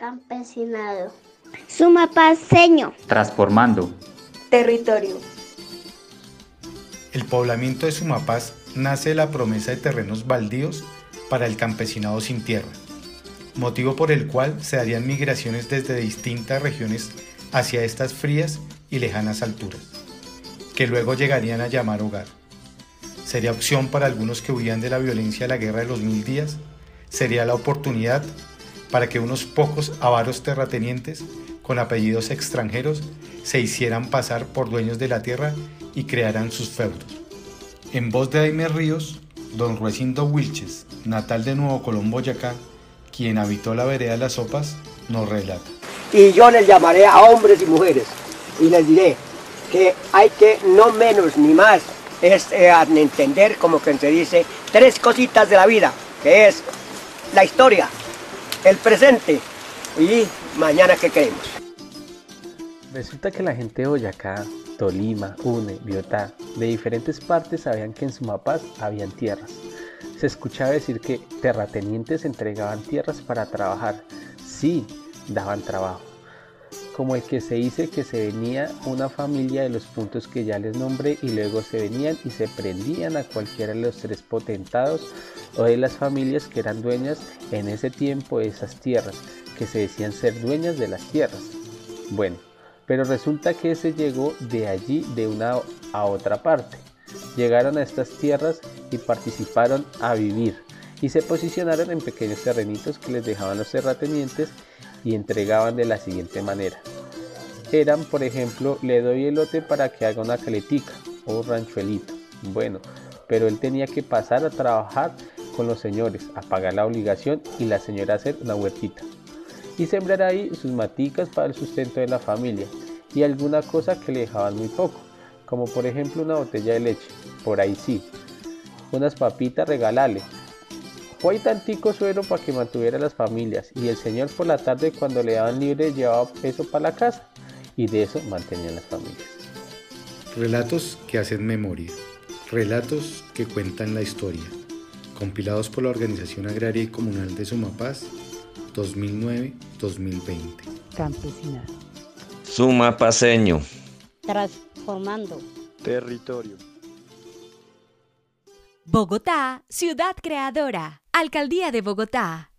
Campesinado. Sumapaseño. Transformando. Territorio. El poblamiento de Sumapaz nace de la promesa de terrenos baldíos para el campesinado sin tierra, motivo por el cual se darían migraciones desde distintas regiones hacia estas frías y lejanas alturas, que luego llegarían a llamar hogar. Sería opción para algunos que huían de la violencia de la guerra de los mil días, sería la oportunidad para que unos pocos avaros terratenientes con apellidos extranjeros se hicieran pasar por dueños de la tierra y crearan sus feudos. En voz de Aime Ríos, don Ruecindo Wilches, natal de Nuevo Colombo, Boyacá, quien habitó la vereda de las sopas, nos relata. Y yo les llamaré a hombres y mujeres y les diré que hay que no menos ni más es eh, entender como que se dice tres cositas de la vida, que es la historia, el presente y mañana que queremos. Resulta que la gente de Boyacá, Tolima, Une, Biotá, de diferentes partes sabían que en Sumapaz habían tierras. Se escuchaba decir que terratenientes entregaban tierras para trabajar. Sí, daban trabajo. Como el que se dice que se venía una familia de los puntos que ya les nombré y luego se venían y se prendían a cualquiera de los tres potentados o de las familias que eran dueñas en ese tiempo de esas tierras, que se decían ser dueñas de las tierras. Bueno, pero resulta que se llegó de allí de una a otra parte. Llegaron a estas tierras y participaron a vivir y se posicionaron en pequeños terrenitos que les dejaban los terratenientes y entregaban de la siguiente manera. Eran, por ejemplo, le doy el lote para que haga una caletica o ranchuelito. Bueno, pero él tenía que pasar a trabajar con los señores, a pagar la obligación y la señora hacer una huertita. Y sembrar ahí sus maticas para el sustento de la familia y alguna cosa que le dejaban muy poco, como por ejemplo una botella de leche, por ahí sí. Unas papitas regalale. Fue tantico suero para que mantuviera las familias y el señor por la tarde cuando le daban libre llevaba eso para la casa y de eso mantenían las familias. Relatos que hacen memoria, relatos que cuentan la historia compilados por la Organización Agraria y Comunal de Sumapaz 2009-2020. Campesina. Sumapaseño. Transformando. Territorio. Bogotá, ciudad creadora. Alcaldía de Bogotá.